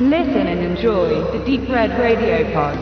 Listen and enjoy the Deep Red Radio Pod.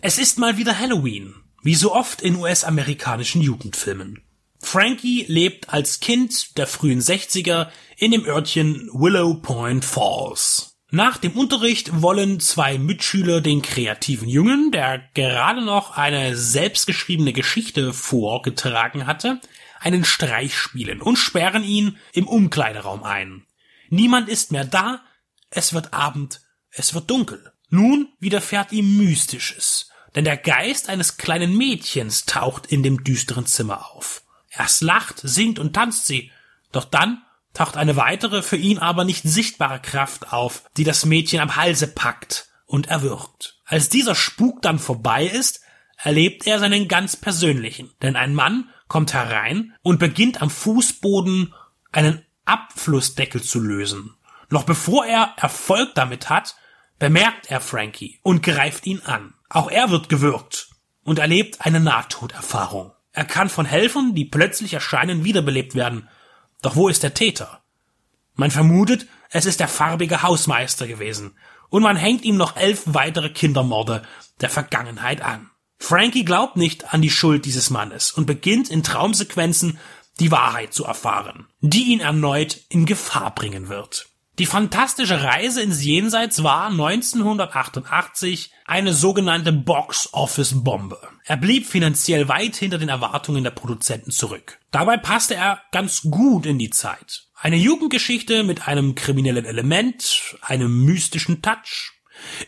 Es ist mal wieder Halloween, wie so oft in US-amerikanischen Jugendfilmen. Frankie lebt als Kind der frühen 60er in dem Örtchen Willow Point Falls. Nach dem Unterricht wollen zwei Mitschüler den kreativen Jungen, der gerade noch eine selbstgeschriebene Geschichte vorgetragen hatte, einen Streich spielen und sperren ihn im Umkleideraum ein. Niemand ist mehr da, es wird Abend, es wird dunkel. Nun widerfährt ihm Mystisches, denn der Geist eines kleinen Mädchens taucht in dem düsteren Zimmer auf. Erst lacht, singt und tanzt sie, doch dann taucht eine weitere, für ihn aber nicht sichtbare Kraft auf, die das Mädchen am Halse packt und erwürgt. Als dieser Spuk dann vorbei ist, erlebt er seinen ganz persönlichen, denn ein Mann kommt herein und beginnt am Fußboden einen Abflussdeckel zu lösen. Noch bevor er Erfolg damit hat, bemerkt er Frankie und greift ihn an. Auch er wird gewürgt und erlebt eine Nahtoderfahrung. Er kann von Helfern, die plötzlich erscheinen, wiederbelebt werden. Doch wo ist der Täter? Man vermutet, es ist der farbige Hausmeister gewesen, und man hängt ihm noch elf weitere Kindermorde der Vergangenheit an. Frankie glaubt nicht an die Schuld dieses Mannes und beginnt in Traumsequenzen die Wahrheit zu erfahren, die ihn erneut in Gefahr bringen wird. Die fantastische Reise ins Jenseits war 1988 eine sogenannte Box-Office-Bombe. Er blieb finanziell weit hinter den Erwartungen der Produzenten zurück. Dabei passte er ganz gut in die Zeit. Eine Jugendgeschichte mit einem kriminellen Element, einem mystischen Touch,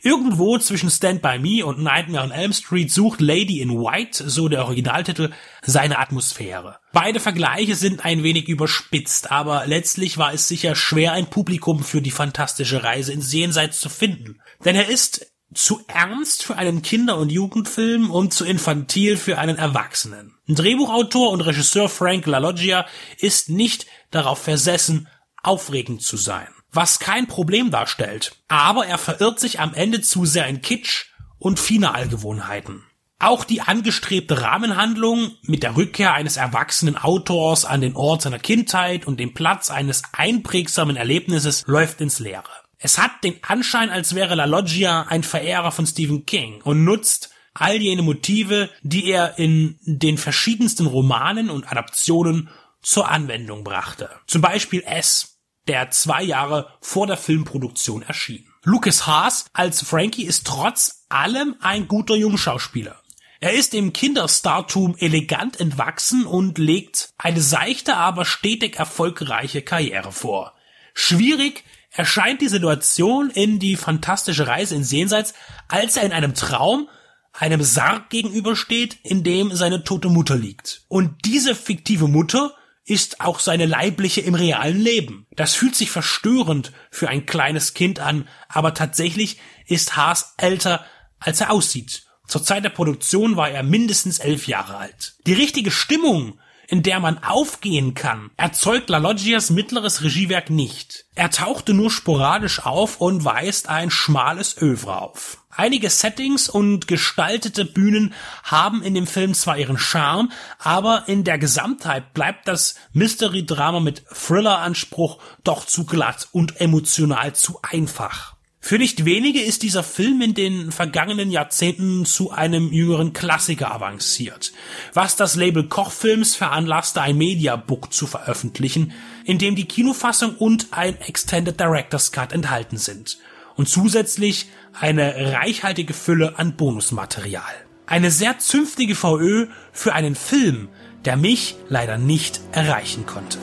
Irgendwo zwischen Stand By Me und Nightmare on Elm Street sucht Lady in White, so der Originaltitel, seine Atmosphäre. Beide Vergleiche sind ein wenig überspitzt, aber letztlich war es sicher schwer, ein Publikum für die fantastische Reise ins Jenseits zu finden. Denn er ist zu ernst für einen Kinder- und Jugendfilm und zu infantil für einen Erwachsenen. Drehbuchautor und Regisseur Frank LaLoggia ist nicht darauf versessen, aufregend zu sein was kein Problem darstellt. Aber er verirrt sich am Ende zu sehr in Kitsch und Finalgewohnheiten. Auch die angestrebte Rahmenhandlung mit der Rückkehr eines erwachsenen Autors an den Ort seiner Kindheit und dem Platz eines einprägsamen Erlebnisses läuft ins Leere. Es hat den Anschein, als wäre La Loggia ein Verehrer von Stephen King und nutzt all jene Motive, die er in den verschiedensten Romanen und Adaptionen zur Anwendung brachte. Zum Beispiel S, der zwei Jahre vor der Filmproduktion erschien. Lucas Haas als Frankie ist trotz allem ein guter Jungschauspieler. Er ist im Kinderstartum elegant entwachsen und legt eine seichte, aber stetig erfolgreiche Karriere vor. Schwierig erscheint die Situation in die fantastische Reise ins Jenseits, als er in einem Traum einem Sarg gegenübersteht, in dem seine tote Mutter liegt. Und diese fiktive Mutter ist auch seine leibliche im realen Leben. Das fühlt sich verstörend für ein kleines Kind an, aber tatsächlich ist Haas älter, als er aussieht. Zur Zeit der Produktion war er mindestens elf Jahre alt. Die richtige Stimmung, in der man aufgehen kann, erzeugt La Loggias mittleres Regiewerk nicht. Er tauchte nur sporadisch auf und weist ein schmales Övre auf. Einige Settings und gestaltete Bühnen haben in dem Film zwar ihren Charme, aber in der Gesamtheit bleibt das Mystery-Drama mit Thriller-Anspruch doch zu glatt und emotional zu einfach. Für nicht wenige ist dieser Film in den vergangenen Jahrzehnten zu einem jüngeren Klassiker avanciert, was das Label Kochfilms veranlasste, ein Mediabook zu veröffentlichen, in dem die Kinofassung und ein Extended Director's Cut enthalten sind und zusätzlich eine reichhaltige Fülle an Bonusmaterial. Eine sehr zünftige VÖ für einen Film, der mich leider nicht erreichen konnte.